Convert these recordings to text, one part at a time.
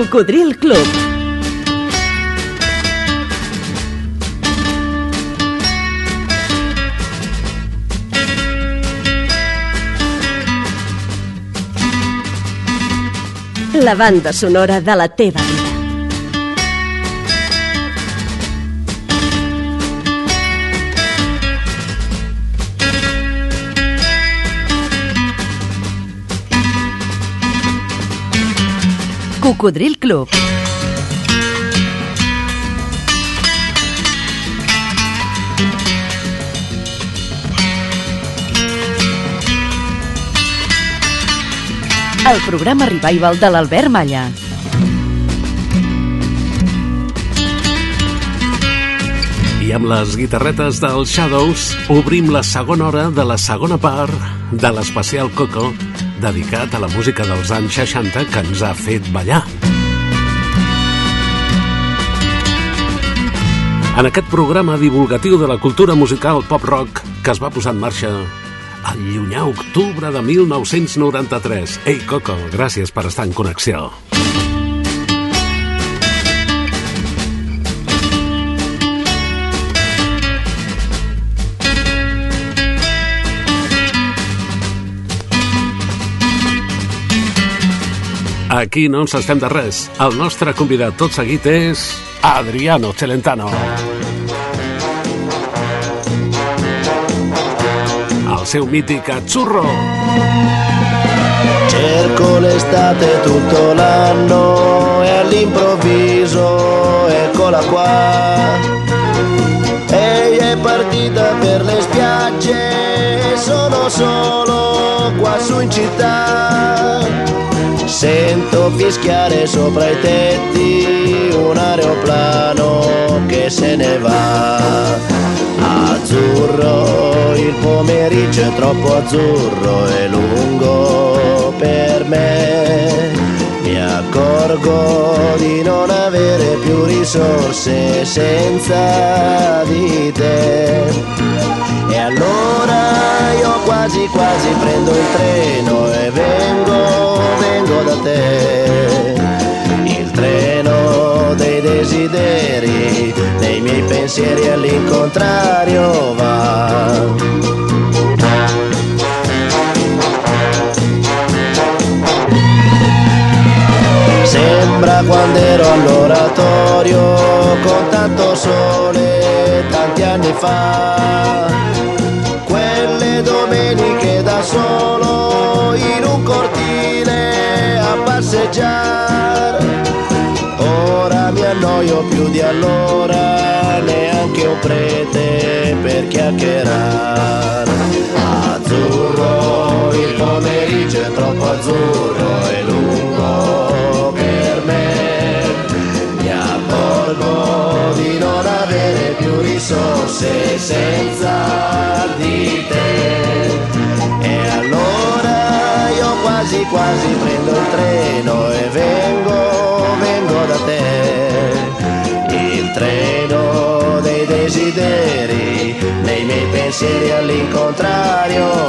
Cocodril Club. La banda sonora de la teva vida. Cocodril Club. El programa Revival de l'Albert Malla. I amb les guitarretes dels Shadows obrim la segona hora de la segona part de l'especial Coco dedicat a la música dels anys 60 que ens ha fet ballar. En aquest programa divulgatiu de la cultura musical pop-rock que es va posar en marxa el llunyà octubre de 1993. Ei, Coco, gràcies per estar en connexió. Aquí no ens estem de res. El nostre convidat tot seguit és Adriano Celentano. El seu mític Azzurro. Cerco l'estate tutto l'anno e all'improvviso eccola qua. Ehi è partita per le spiagge, sono solo qua su in città. Sento fischiare sopra i tetti un aeroplano che se ne va. Azzurro, il pomeriggio è troppo azzurro e lungo per me. Accorgo di non avere più risorse senza di te. E allora io quasi quasi prendo il treno e vengo, vengo da te. Il treno dei desideri, dei miei pensieri all'incontrario va. Sembra quando ero all'oratorio con tanto sole tanti anni fa. Quelle domeniche da solo in un cortile a passeggiare. Ora mi annoio più di allora, neanche un prete per chiacchierare. Azzurro, il pomeriggio è troppo azzurro più risorse senza di te. E allora io quasi quasi prendo il treno e vengo, vengo da te. Il treno dei desideri, nei miei pensieri all'incontrario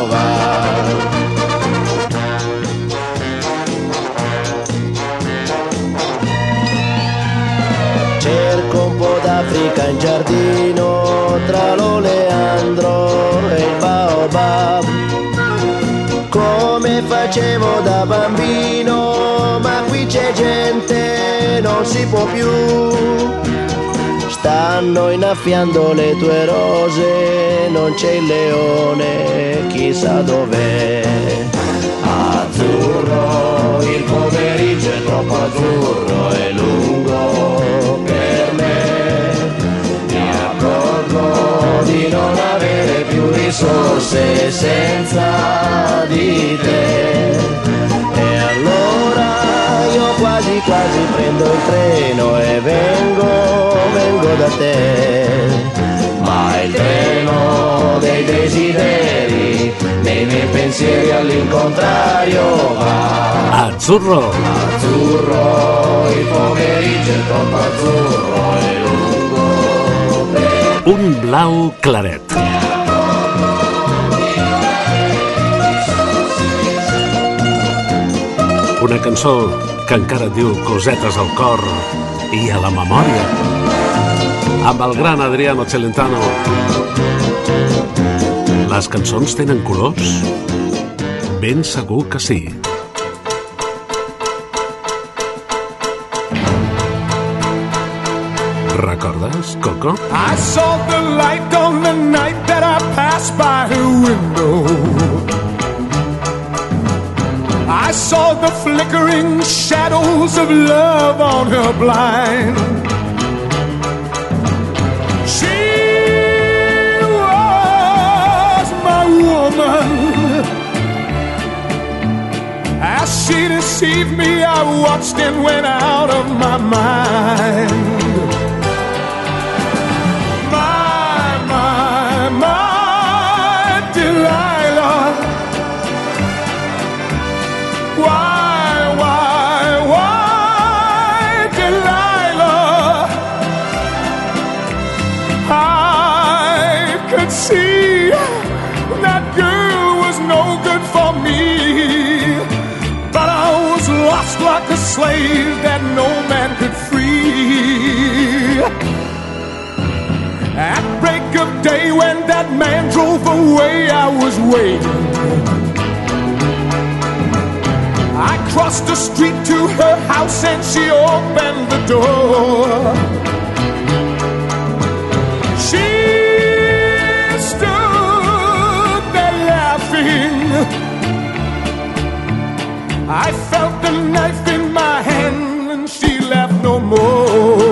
facevo da bambino, ma qui c'è gente, non si può più. Stanno innaffiando le tue rose, non c'è il leone, chissà dov'è. Azzurro, il pomeriggio è troppo azzurro e lungo per me. Mi accorgo di non avere più risorse senza di te. E allora io quasi quasi prendo il treno e vengo, vengo da te. Ma il treno dei desideri, nei miei pensieri all'incontrario va. Azzurro. Azzurro, il pomeriggio è troppo azzurro e lungo Un blau claret. Cançó que encara et diu cosetes al cor i a la memòria. Amb el gran Adriano Celentano. Les cançons tenen colors? Ben segur que sí. Recordes, Coco? I saw the light on the night that I passed by her window. I saw flickering shadows of love on her blind. She was my woman. As she deceived me, I watched and went out of my mind. Slave that no man could free. At break of day, when that man drove away, I was waiting. I crossed the street to her house and she opened the door. I felt the knife in my hand and she laughed no more.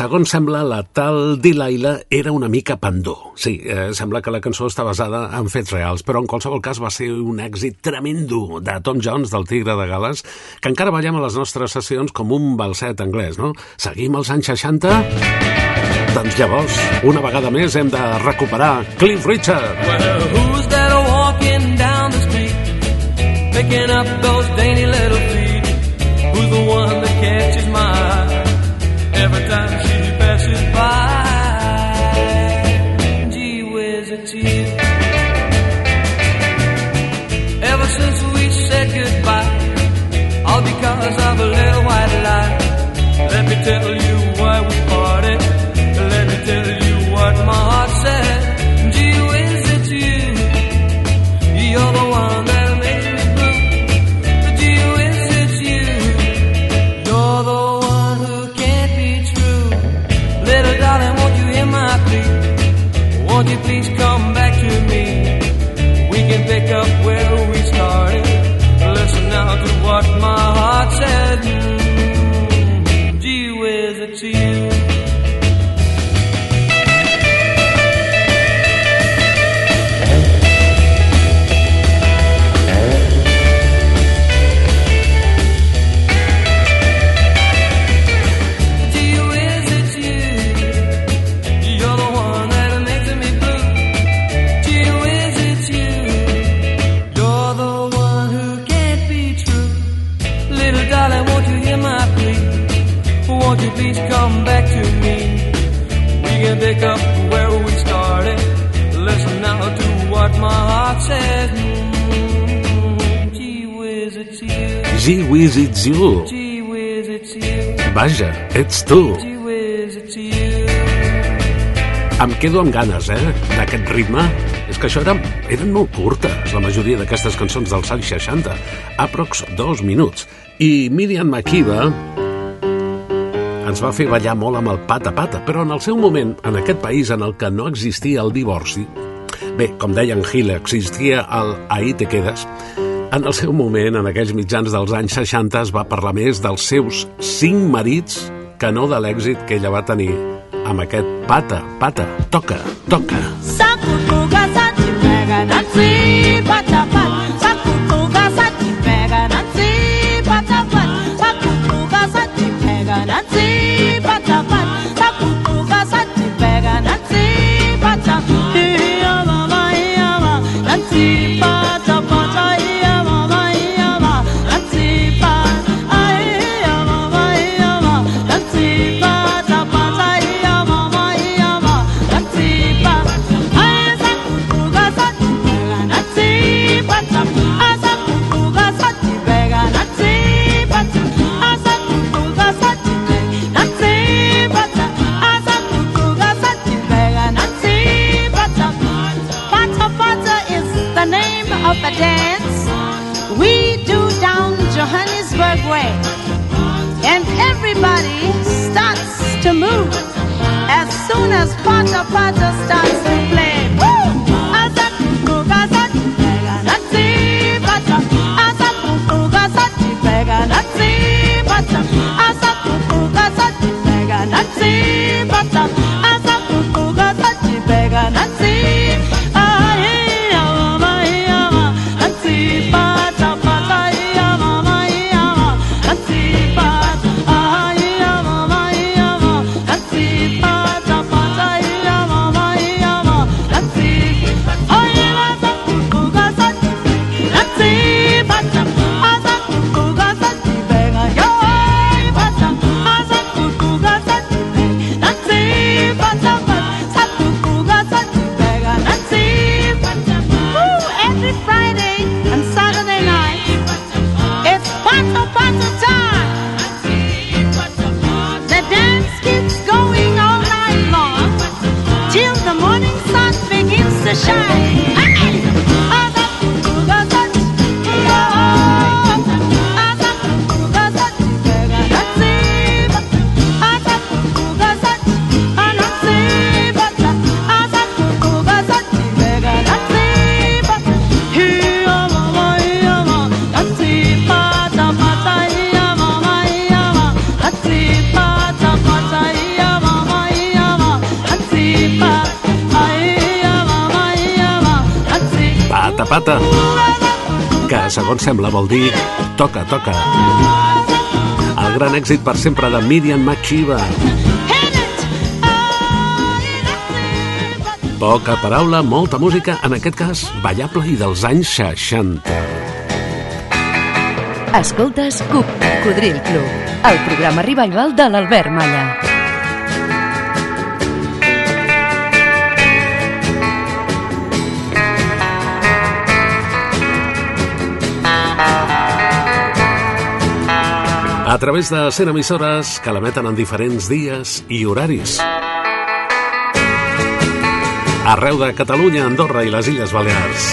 Segons sembla, la tal Delilah era una mica pandó. Sí, eh, sembla que la cançó està basada en fets reals, però en qualsevol cas va ser un èxit tremendo de Tom Jones, del Tigre de Gales, que encara ballem a les nostres sessions com un balset anglès, no? Seguim als anys 60? Doncs llavors, una vegada més hem de recuperar Cliff Richard. Well, who's that walking down the street, picking up those quedo amb ganes, eh, d'aquest ritme. És que això eren, eren molt curtes, la majoria d'aquestes cançons dels anys 60, aprox dos minuts. I Miriam Makiba ens va fer ballar molt amb el pata-pata, però en el seu moment, en aquest país en el que no existia el divorci, bé, com deia en Gil, existia el Ahí te quedes, en el seu moment, en aquells mitjans dels anys 60, es va parlar més dels seus cinc marits que no de l'èxit que ella va tenir amb aquest pata, pata, toca, toca. Sakutuga a shine. Sembla vol dir toca, toca. El gran èxit per sempre de nansi pata. Poca paraula, molta música, en aquest cas ballable i dels anys 60. Escoltes Cocodril Club, el programa revival de l'Albert Malla. Través de 100 emissores que l'emeten en diferents dies i horaris. Arreu de Catalunya, Andorra i les Illes Balears.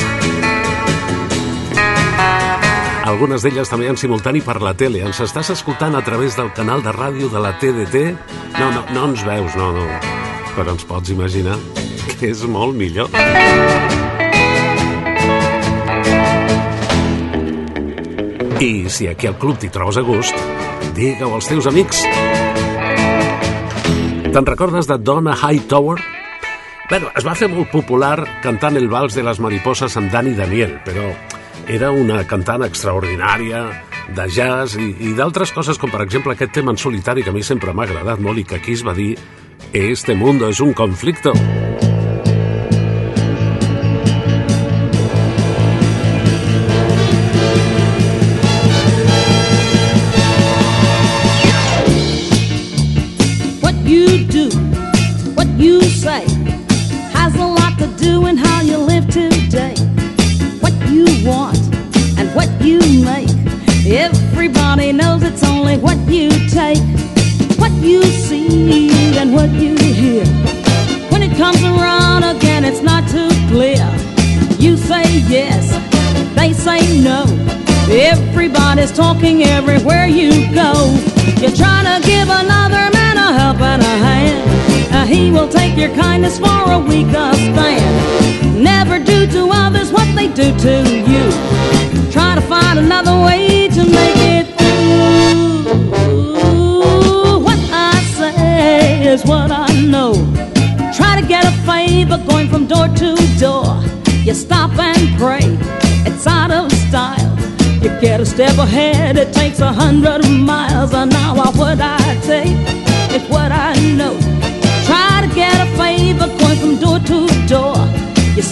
Algunes d'elles també en simultani per la tele. Ens estàs escoltant a través del canal de ràdio de la TDT? No, no, no ens veus, no, no. Però ens pots imaginar que és molt millor. I si aquí al club t'hi trobes a gust, digue-ho als teus amics. Te'n recordes de Donna Hightower? Bueno, es va fer molt popular cantant el vals de les mariposas amb Dani Daniel, però era una cantant extraordinària, de jazz i, i d'altres coses, com per exemple aquest tema en solitari que a mi sempre m'ha agradat molt i que aquí es va dir Este mundo es un conflicto. What you do, what you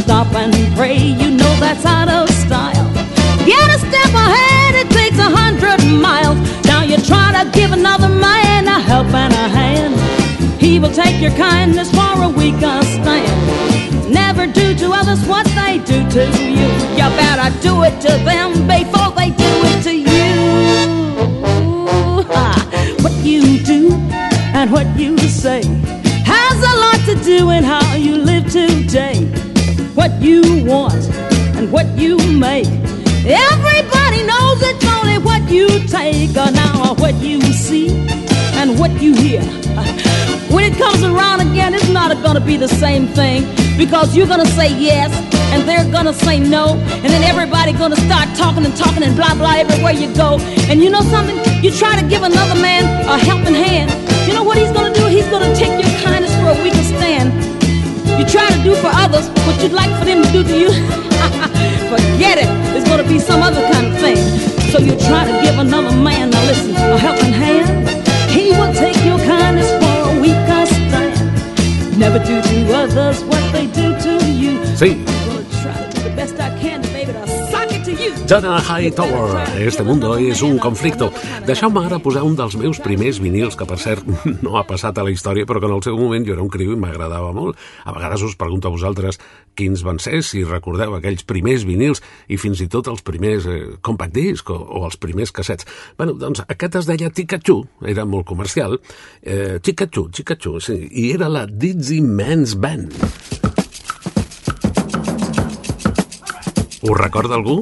stop and pray, you know that's out of style. Get a step ahead, it takes a hundred miles. Now you try to give another man a help and a hand. He will take your kindness for a weaker stand. Never do to others what they do to you. You better do it to them before they do it to you. Ha. What you do and what you say has a lot to do in how you live today. What you want and what you make. Everybody knows it's only what you take or now what you see and what you hear. When it comes around again, it's not gonna be the same thing because you're gonna say yes and they're gonna say no, and then everybody gonna start talking and talking and blah blah everywhere you go. And you know something? You try to give another man a helping hand. You know what he's gonna do? He's gonna take your kindness for a weaker stand. You try to do for others what you'd like for them to do to you. Forget it. It's gonna be some other kind of thing. So you try to give another man, now listen, a helping hand. He will take your kindness for a weaker stand. Never do to others what they do to you. See. I'm gonna try to do the best I can, Jana Hightower, Este mundo és un conflicto. Deixeu-me ara posar un dels meus primers vinils, que per cert no ha passat a la història, però que en el seu moment jo era un criu i m'agradava molt. A vegades us pregunto a vosaltres quins van ser, si recordeu aquells primers vinils i fins i tot els primers eh, compact disc o, o els primers cassets. bueno, doncs aquest es deia Tikachu, era molt comercial. Eh, Tikachu, Tikachu, sí, i era la Dizzy Men's Band. Us recorda algú?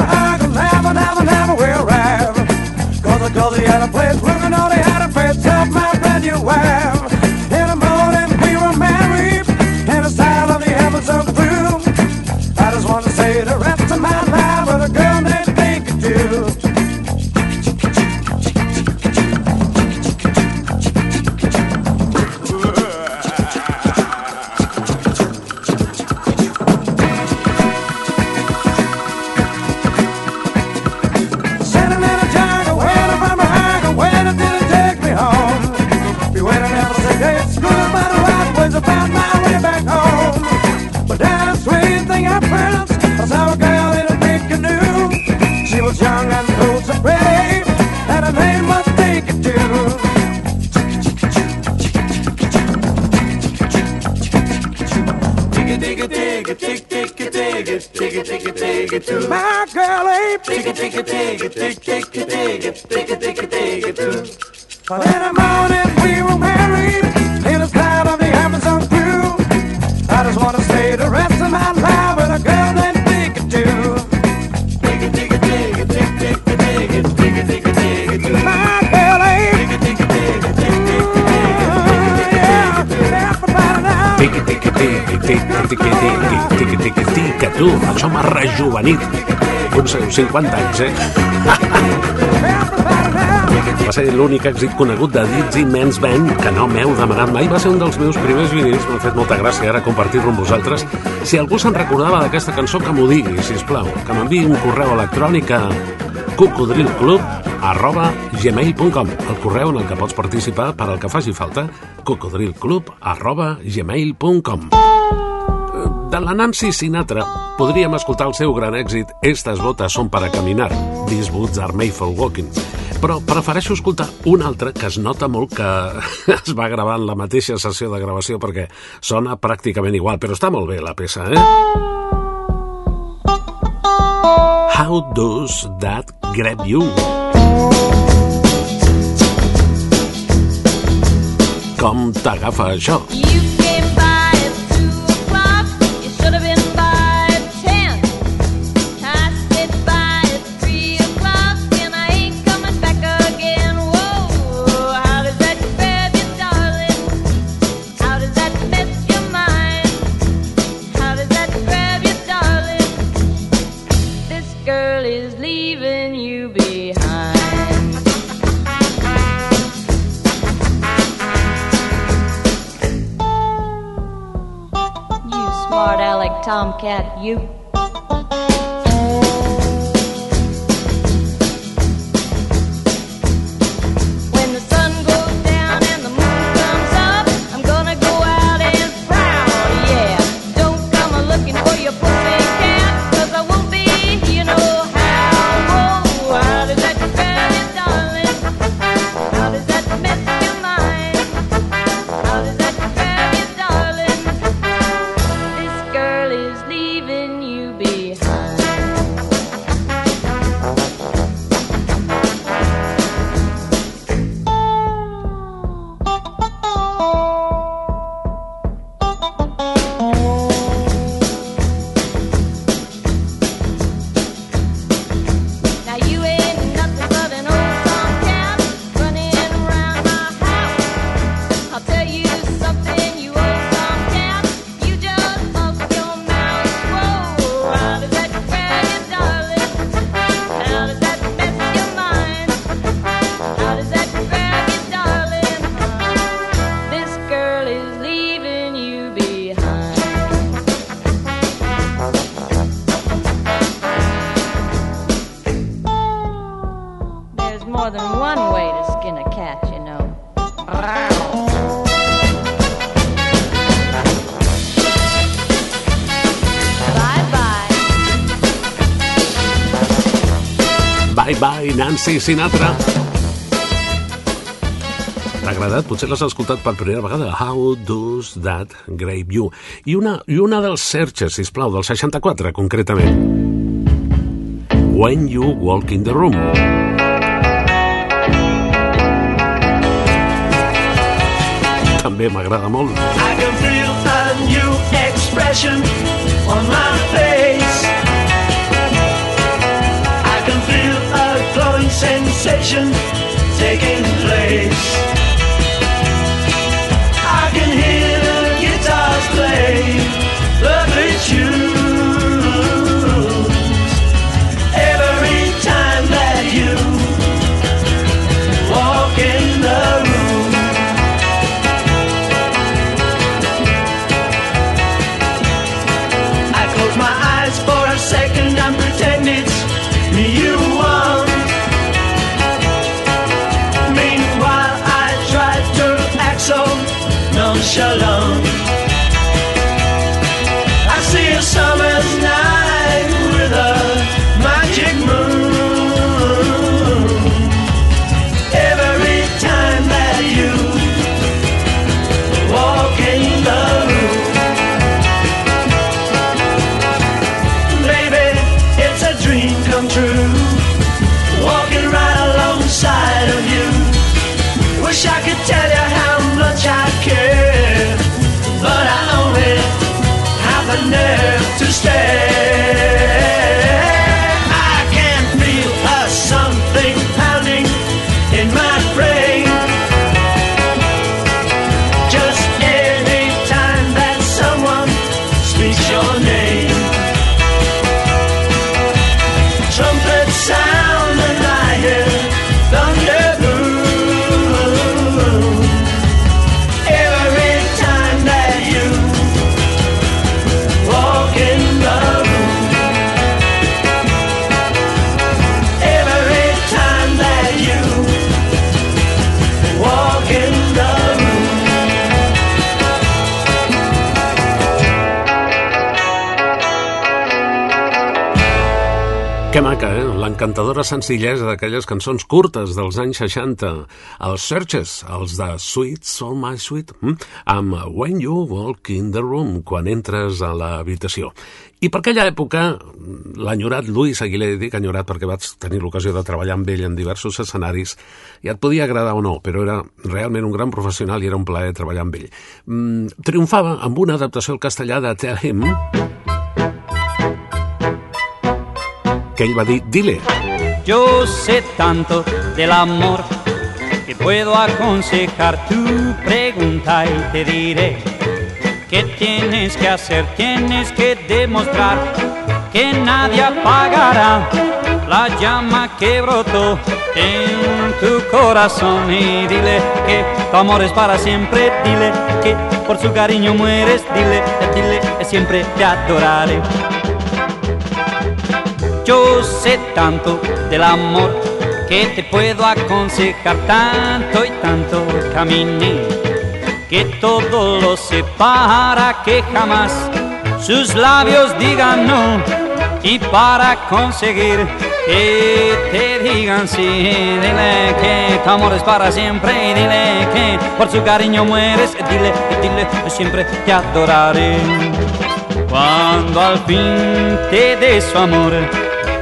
Uns 50 anys, eh? Va ser l'únic èxit conegut de Dizzy Men's Band que no m'heu demanat mai. Va ser un dels meus primers vinils, m'ha fet molta gràcia ara compartir-lo amb vosaltres. Si algú se'n recordava d'aquesta cançó, que m'ho digui, si plau. Que m'enviï un correu electrònic a cocodrilclub arroba gmail.com el correu en el que pots participar per al que faci falta cocodrilclub arroba gmail.com de la Nancy Sinatra podríem escoltar el seu gran èxit Estas botas son para caminar These Boots Are Made for Walking. Però prefereixo escoltar un altre que es nota molt que es va gravar en la mateixa sessió de gravació perquè sona pràcticament igual, però està molt bé la peça, eh? How does that grab you? Com t'agafa això? You tomcat, you. Nancy Sinatra. T'ha agradat? Potser l'has escoltat per primera vegada. How does that grave you? I una, i una dels Searches, sisplau, del 64, concretament. When you walk in the room. També m'agrada molt. I can feel a new expression on my face. Sensation taking place. I can hear the guitars play lovely tunes Shout. L'encantadora senzillesa d'aquelles cançons curtes dels anys 60, els Searches, els de Sweet Soul My Sweet, hm? amb When You Walk in the Room, quan entres a l'habitació. I per aquella època, l'enyorat Luis Aguilé, dic enyorat perquè vaig tenir l'ocasió de treballar amb ell en diversos escenaris, i et podia agradar o no, però era realment un gran professional i era un plaer treballar amb ell. Mm, triomfava amb una adaptació al castellà de Tell Him, que dile. Yo sé tanto del amor que puedo aconsejar tu pregunta y te diré qué tienes que hacer, tienes que demostrar que nadie apagará la llama que brotó en tu corazón y dile que tu amor es para siempre, dile que por su cariño mueres, dile, dile que siempre te adoraré. Yo sé tanto del amor que te puedo aconsejar tanto y tanto caminé que todo lo sé para que jamás sus labios digan no y para conseguir que te digan sí, dile que tu amor es para siempre y dile que por su cariño mueres, dile, dile, siempre te adoraré. Cuando al fin te dé su amor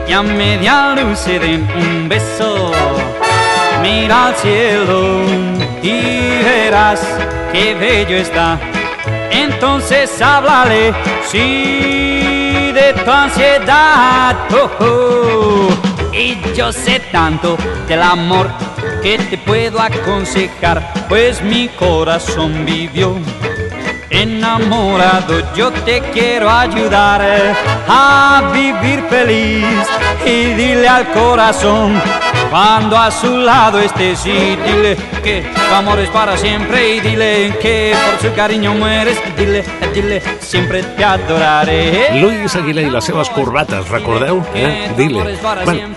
y a media luz se den un beso. Mira al cielo y verás qué bello está. Entonces háblale, sí, de tu ansiedad. Oh, oh. Y yo sé tanto del amor que te puedo aconsejar, pues mi corazón vivió enamorado, yo te quiero ayudar a vivir feliz y dile al corazón cuando a su lado estés y dile que tu amor es para siempre y dile que por su cariño mueres, dile, dile, siempre te adoraré. Luis Aguilé i les seves corbates, recordeu? Eh? Dile. Bueno,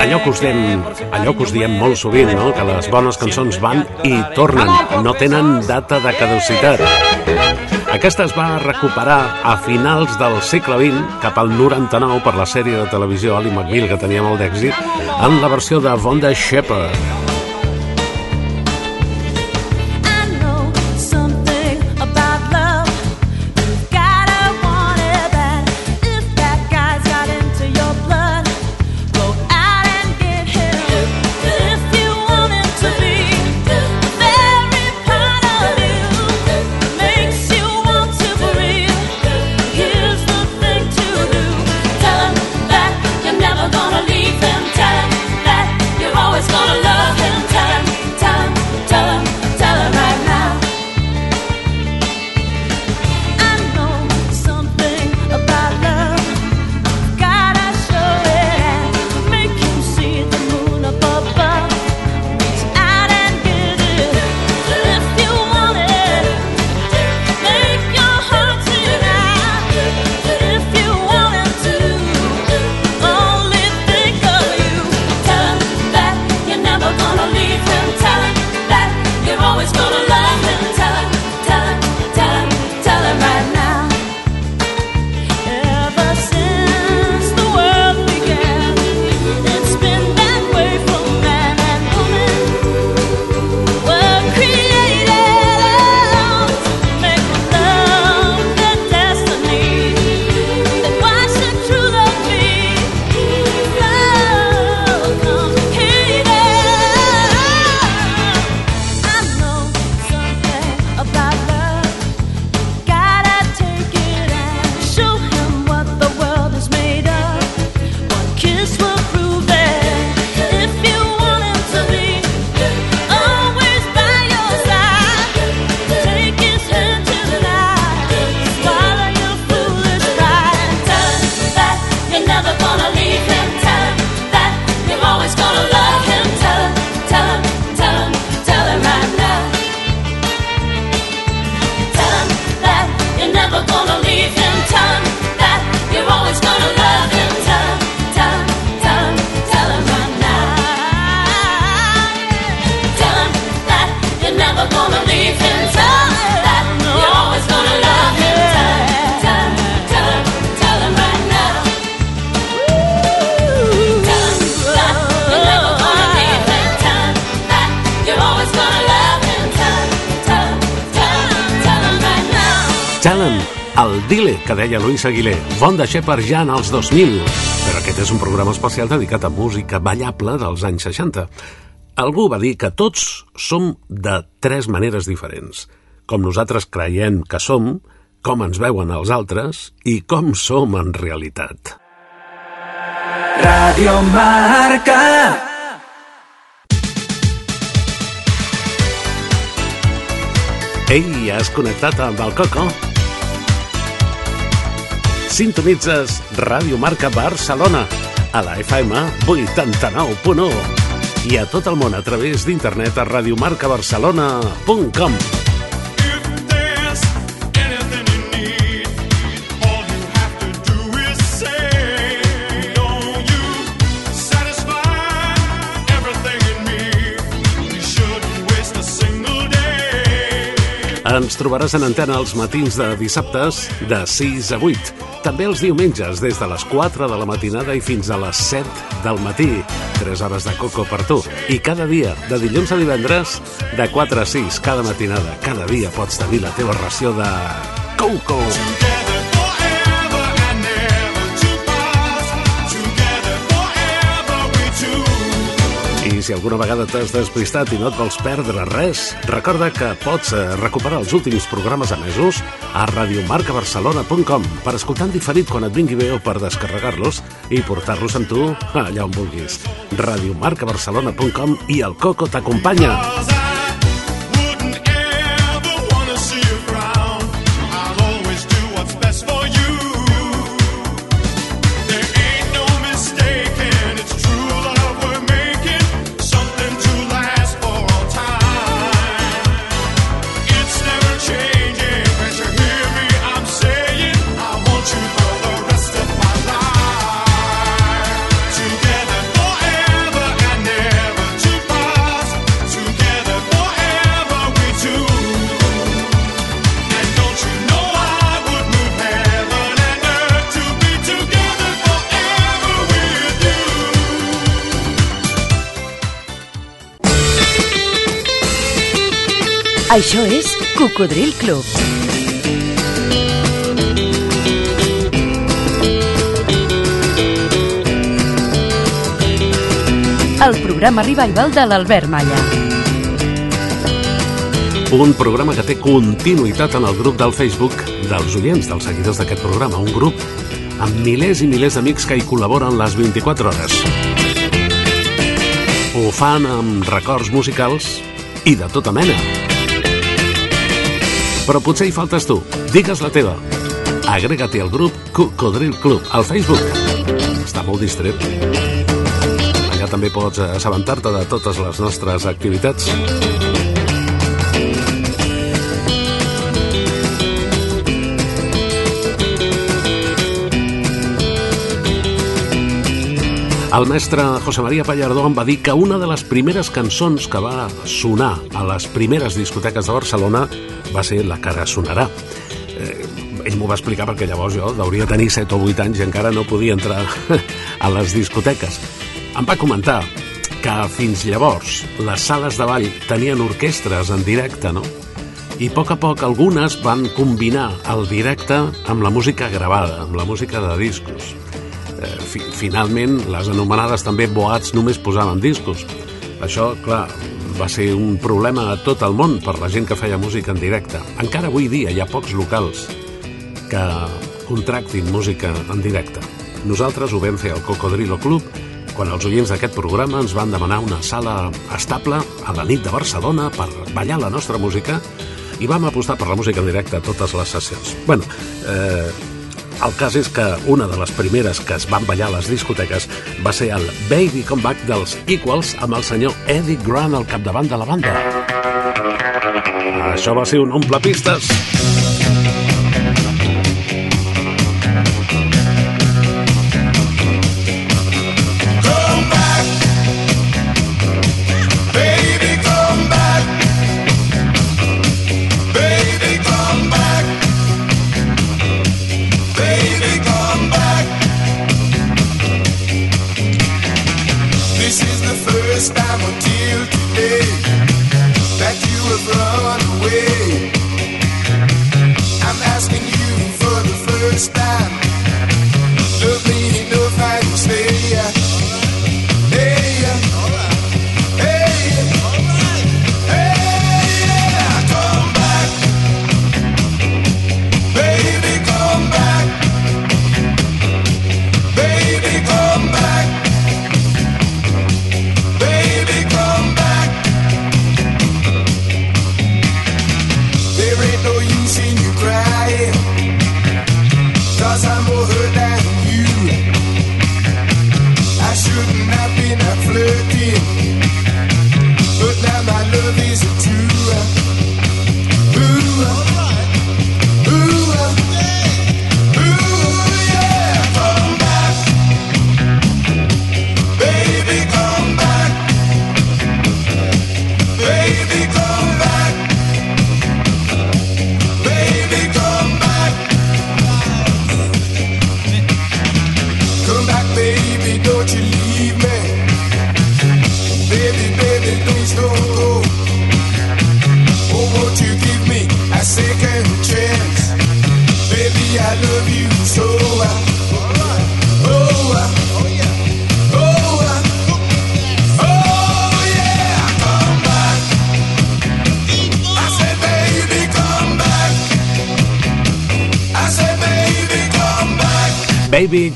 allò que us diem, allò que us diem molt sovint, no? que les bones cançons van i tornen, no tenen data de caducitat. Aquesta es va recuperar a finals del segle XX, cap al 99, per la sèrie de televisió Ali McBeal, que tenia molt d'èxit, en la versió de Vonda Shepard. Luis Aguilé, bon de Shepard ja en els 2000, però aquest és un programa especial dedicat a música ballable dels anys 60. Algú va dir que tots som de tres maneres diferents, com nosaltres creiem que som, com ens veuen els altres i com som en realitat. Radio Marca. Ei, has connectat amb el Coco? Sintonitzes Ràdio Marca Barcelona a la FM 89.1 i a tot el món a través d'internet a radiomarcabarcelona.com. Ens trobaràs en antena els matins de dissabtes de 6 a 8. També els diumenges des de les 4 de la matinada i fins a les 7 del matí. 3 hores de coco per tu. I cada dia, de dilluns a divendres, de 4 a 6, cada matinada, cada dia pots tenir la teva ració de coco. I si alguna vegada t'has despistat i no et vols perdre res, recorda que pots eh, recuperar els últims programes emesos a radiomarcabarcelona.com per escoltar en diferit quan et vingui bé o per descarregar-los i portar-los amb tu allà on vulguis. radiomarcabarcelona.com i el Coco t'acompanya. Això és Cocodril Club. El programa revival de l'Albert Malla. Un programa que té continuïtat en el grup del Facebook dels oients, dels seguidors d'aquest programa. Un grup amb milers i milers d'amics que hi col·laboren les 24 hores. Ho fan amb records musicals i de tota mena. Però potser hi faltes tu. Digues la teva. Agrega-t'hi al grup Cocodril Club al Facebook. Està molt distret. Allà també pots assabentar-te de totes les nostres activitats. El mestre José María Pallardó em va dir que una de les primeres cançons que va sonar a les primeres discoteques de Barcelona va ser La cara sonarà. Eh, ell m'ho va explicar perquè llavors jo hauria tenir 7 o 8 anys i encara no podia entrar a les discoteques. Em va comentar que fins llavors les sales de ball tenien orquestres en directe, no? I a poc a poc algunes van combinar el directe amb la música gravada, amb la música de discos eh, fi, finalment les anomenades també boats només posaven discos. Això, clar, va ser un problema a tot el món per la gent que feia música en directe. Encara avui dia hi ha pocs locals que contractin música en directe. Nosaltres ho vam fer al Cocodrilo Club quan els oients d'aquest programa ens van demanar una sala estable a la nit de Barcelona per ballar la nostra música i vam apostar per la música en directe a totes les sessions. bueno, eh, el cas és que una de les primeres que es van ballar a les discoteques va ser el Baby Comeback dels Equals amb el senyor Eddie Grant al capdavant de la banda. Això va ser un omple pistes.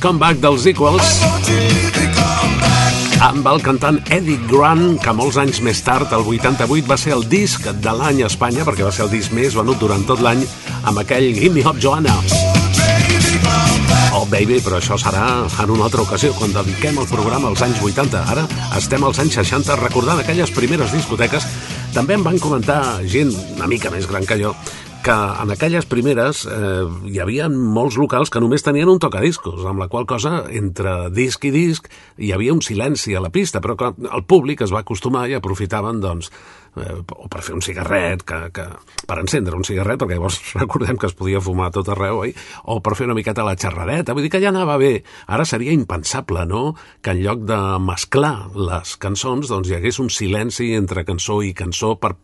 Baby Come Back dels Equals amb el cantant Eddie Grant, que molts anys més tard, el 88, va ser el disc de l'any a Espanya, perquè va ser el disc més venut durant tot l'any, amb aquell Gimme Hop Joanna. Oh, baby, però això serà en una altra ocasió, quan dediquem el programa als anys 80. Ara estem als anys 60 recordant aquelles primeres discoteques. També em van comentar gent una mica més gran que jo que en aquelles primeres eh, hi havia molts locals que només tenien un tocadiscos, amb la qual cosa, entre disc i disc, hi havia un silenci a la pista, però que el públic es va acostumar i aprofitaven, doncs, eh, o per fer un cigarret, que, que, per encendre un cigarret, perquè llavors recordem que es podia fumar tot arreu, oi? o per fer una miqueta la xerradeta, vull dir que ja anava bé. Ara seria impensable, no?, que en lloc de mesclar les cançons, doncs hi hagués un silenci entre cançó i cançó per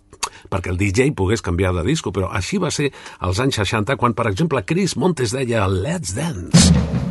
perquè el DJ pogués canviar de disco, però així va ser als anys 60, quan, per exemple, Chris Montes deia Let's Dance.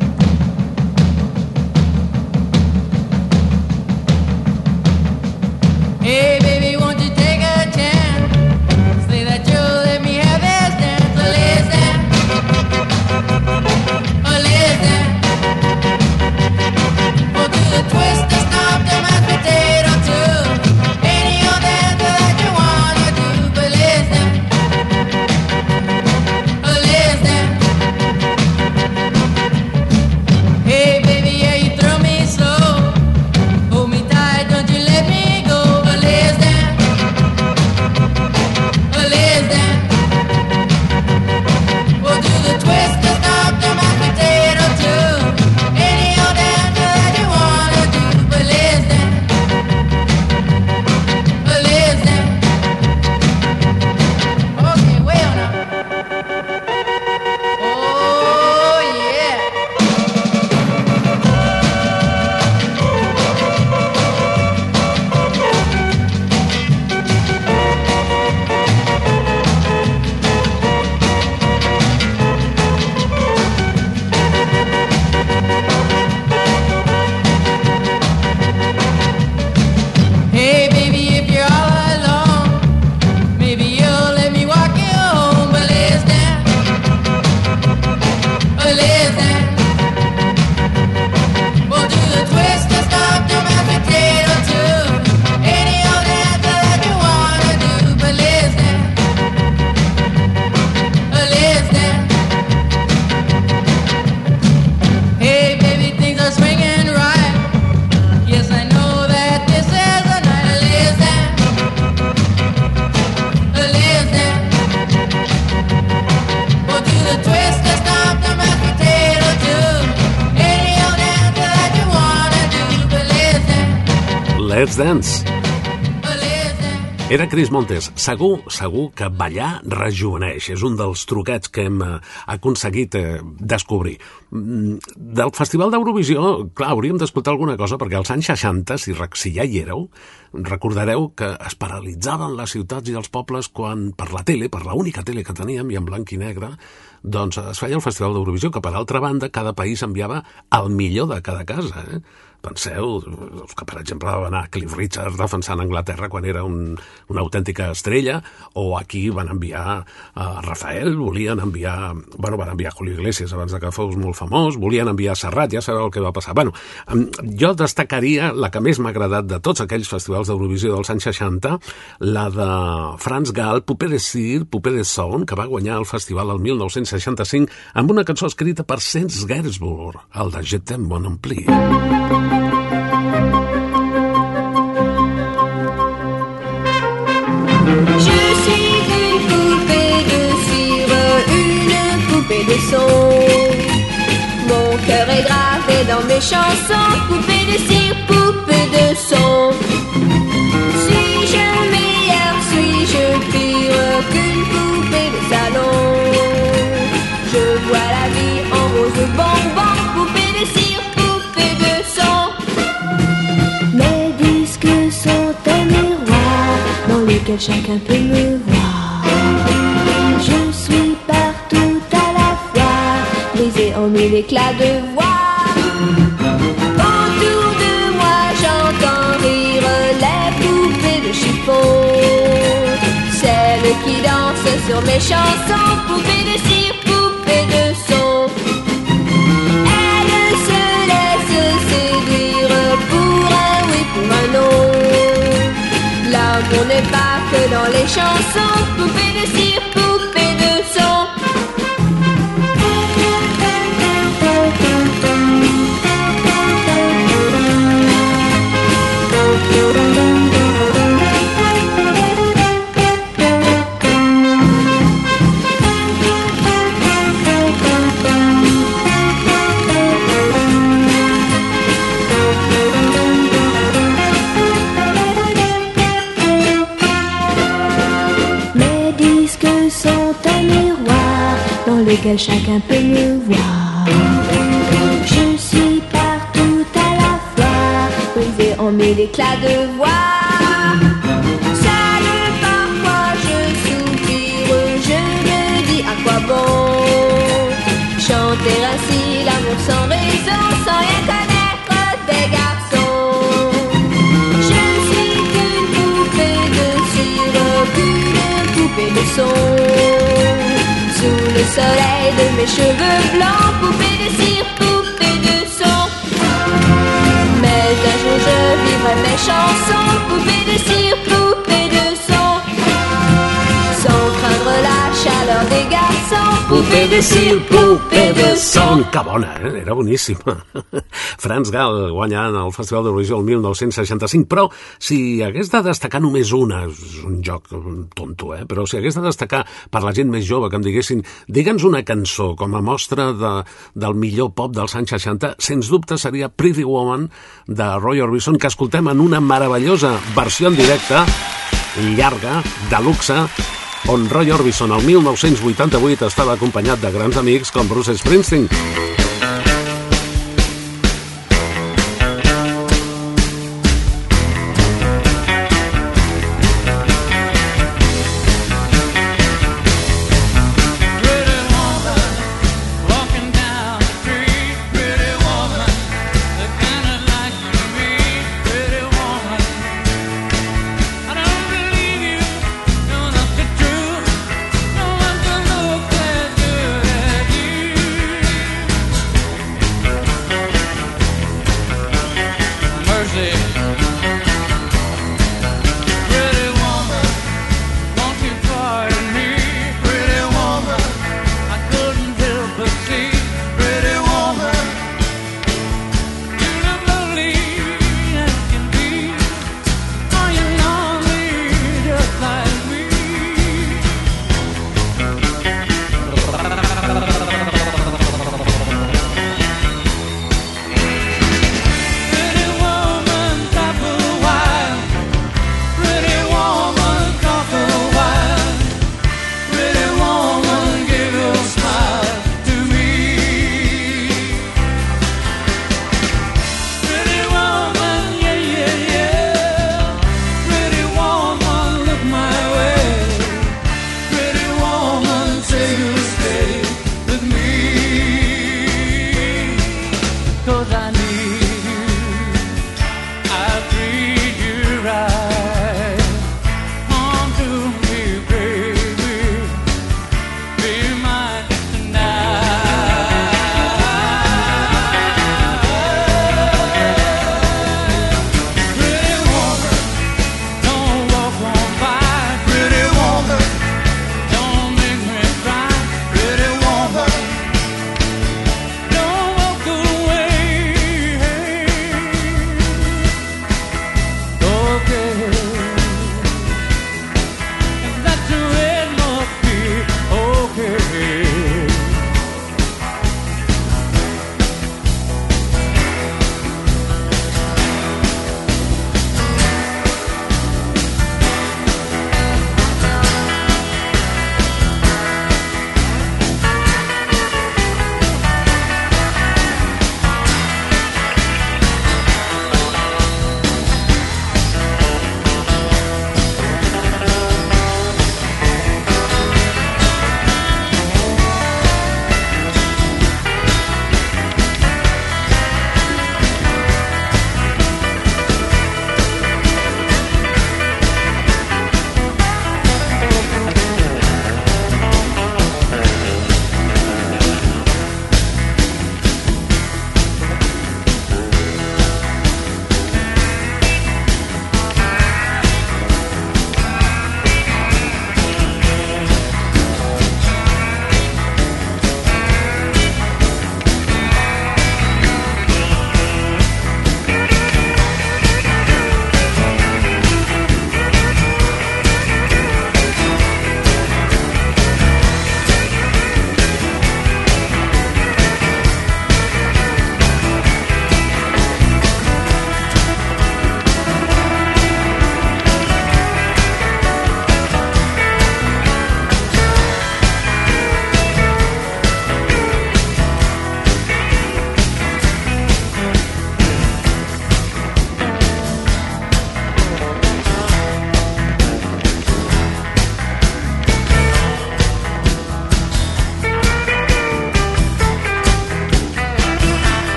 Era Chris Montes. Segur, segur que ballar rejuveneix. És un dels truquets que hem eh, aconseguit eh, descobrir. Mm, Del Festival d'Eurovisió, clar, hauríem d'escoltar alguna cosa, perquè als anys 60, si, si ja hi éreu, recordareu que es paralitzaven les ciutats i els pobles quan per la tele, per l'única tele que teníem, i en blanc i negre, doncs es feia el Festival d'Eurovisió, que per altra banda cada país enviava el millor de cada casa. Eh? Penseu que, per exemple, va anar Cliff Richard defensant Anglaterra quan era un, una autèntica estrella, o aquí van enviar a Rafael, volien enviar... Bueno, van enviar Julio Iglesias abans de que fos molt famós, volien enviar Serrat, ja sabeu el que va passar. Bueno, jo destacaria la que més m'ha agradat de tots aquells festivals d'Eurovisió dels anys 60, la de Franz Gall, Poupée de Cire, Poupée de Son, que va guanyar el festival el 1965 amb una cançó escrita per Sens Gainsbourg, el de Je t'aime mon. Je suis une poupée de cire, une poupée de son. Mon cœur est gravé dans mes chansons, poupée de cire, poupée de chacun peut me voir. Je suis partout à la fois, brisé en mille éclats de voix. Autour de moi, j'entends rire les poupées de chiffon. Celles qui dansent sur mes chansons, poupées de cire, que dans les chansons. Poupée de cire, lequel chacun peut me voir. Je suis partout à la fois, brisé en mille éclats de voix. Seul parfois je soupire, je me dis à quoi bon chanter ainsi l'amour sans raison, sans rien connaître des garçons. Je suis qu'une poupée de cire, qu'une poupée de son. Soleil de mes cheveux blancs, poupée de cire, poupée de son. Mais un jour je vivrai mes chansons, poupée de garçons, Poupée de cire, poupée de son. Que bona, eh? Era boníssima. Franz Gall guanyant el Festival d'Eurovisió el 1965, però si hagués de destacar només una, és un joc tonto, eh? però si hagués de destacar per la gent més jove que em diguessin, digue'ns una cançó com a mostra de, del millor pop dels anys 60, sens dubte seria Pretty Woman de Roy Orbison, que escoltem en una meravellosa versió en directe, llarga, de luxe, on Roy Orbison el 1988 estava acompanyat de grans amics com Bruce Springsteen.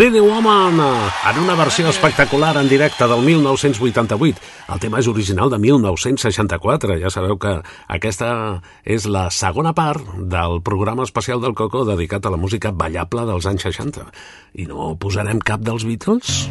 Pretty Woman, en una versió espectacular en directe del 1988. El tema és original de 1964. Ja sabeu que aquesta és la segona part del programa especial del Coco dedicat a la música ballable dels anys 60. I no posarem cap dels Beatles?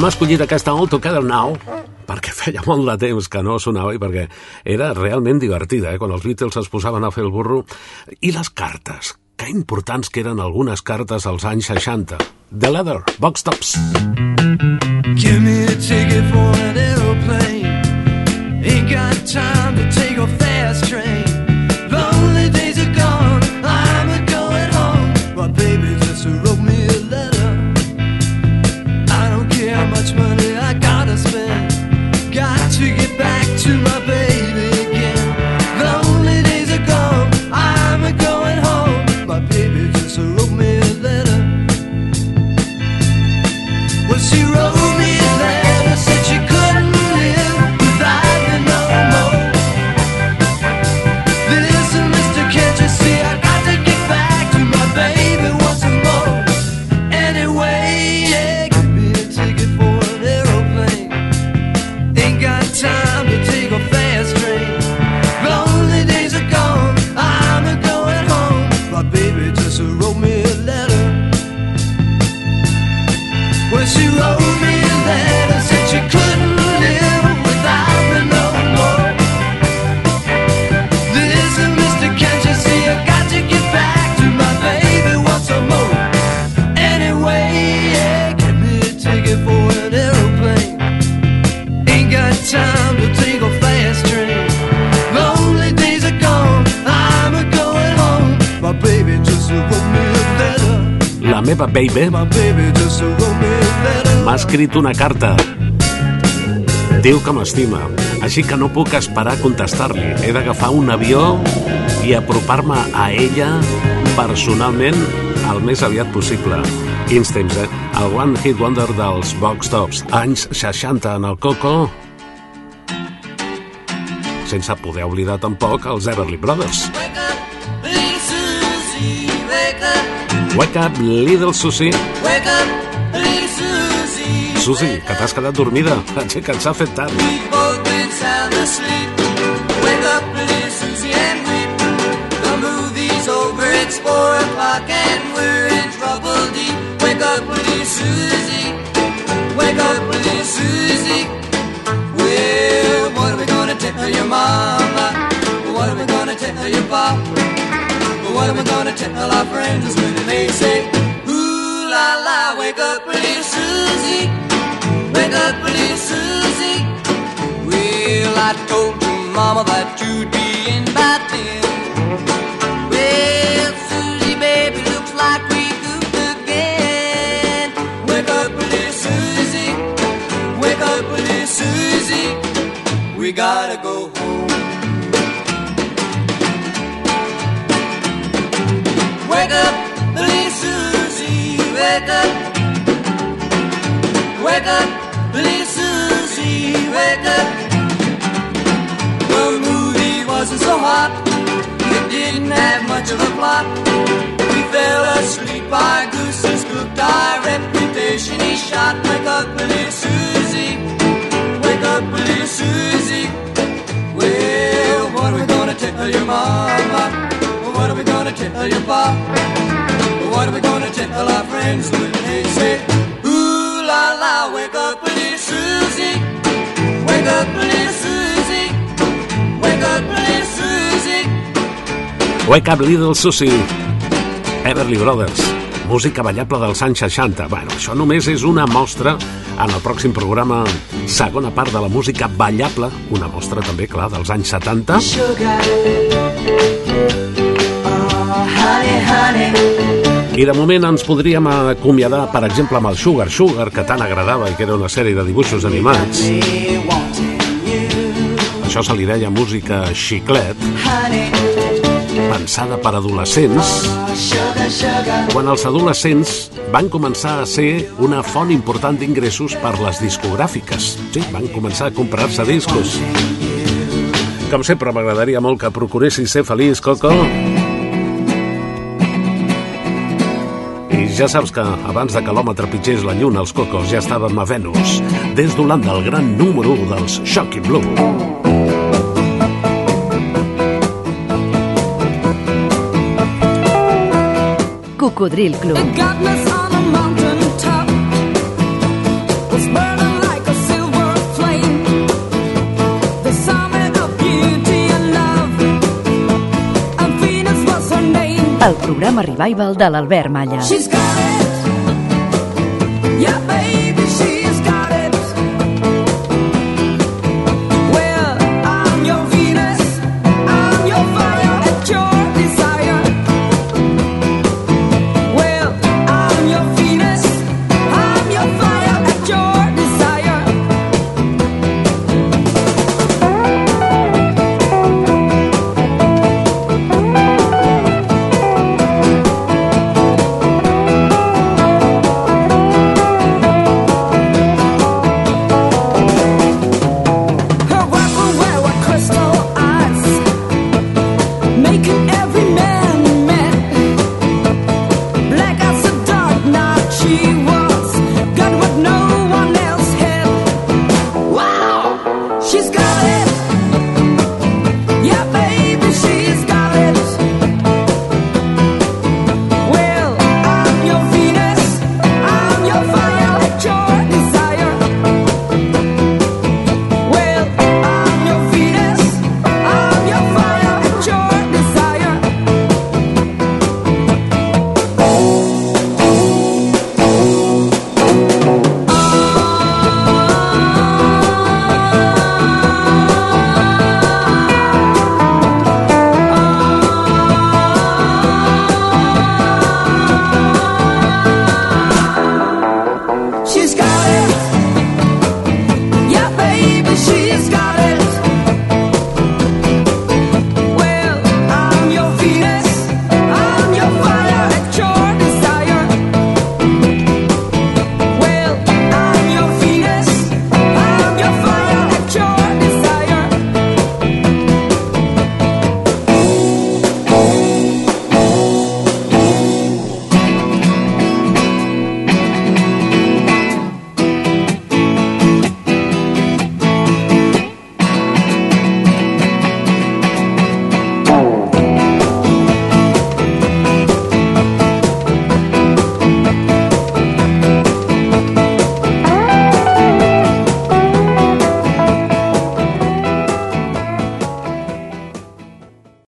Hem escollit aquesta All Together Now perquè feia molt de temps que no sonava i perquè era realment divertida, eh? quan els Beatles es posaven a fer el burro. I les cartes, que importants que eren algunes cartes als anys 60. The Leather, Box Tops. Give me a ticket for an airplane Ain't got time to take a fast train meva baby m'ha escrit una carta. Diu que m'estima, així que no puc esperar a contestar-li. He d'agafar un avió i apropar-me a ella personalment el més aviat possible. Instims, eh? El One Hit Wonder dels Box Tops, anys 60 en el Coco, sense poder oblidar tampoc els Everly Brothers. Wake Wake up, little Susie. wake up, little Susie. Susie, que t'has quedat dormida. Aixeca't, s'ha fet tard. We've both been sound asleep. Wake up, little Susie, and weep. The movie's over, it's four o'clock, and we're in trouble deep. Wake up, little Susie. Wake up, little Susie. Well, what are we gonna tell your mama? What are we gonna tell your papa? What am I gonna tell our friends when they say, Ooh la la, wake up, little Susie. Wake up, little Susie. Well, I told your mama that you'd be in by then. Well, Susie, baby, looks like we goofed again. Wake up, little Susie. Wake up, little Susie. We gotta go home. Wake up, little Susie. Wake up. Wake up, little Susie. Wake up. The movie wasn't so hot. It didn't have much of a plot. We fell asleep. Our gooses cooked. Our reputation is shot. Wake up, little Susie. Wake up, little Susie. Well, what are we gonna tell your mama? Tell your papa? What are we gonna tell our friends when they say, Ooh la la, wake up, little Susie. Wake up, little Susie. Wake up, little Susie. Wake up, little Susie. Everly Brothers. Música ballable dels anys 60. Bueno, això només és una mostra en el pròxim programa, segona part de la música ballable, una mostra també, clar, dels anys 70. I de moment ens podríem acomiadar, per exemple, amb el Sugar Sugar, que tant agradava i que era una sèrie de dibuixos animats. Això se li deia música xiclet, pensada per adolescents, quan els adolescents van començar a ser una font important d'ingressos per les discogràfiques. Sí, van començar a comprar-se discos. Com sempre, m'agradaria molt que procuressis ser feliç, Coco. I ja saps que abans de que l'home trepitgés la lluna, els cocos ja estàvem a Venus, des d'Holanda, el gran número 1 dels Shocking Blue. Cocodril Club. Programa Revival de l'Albert Malla.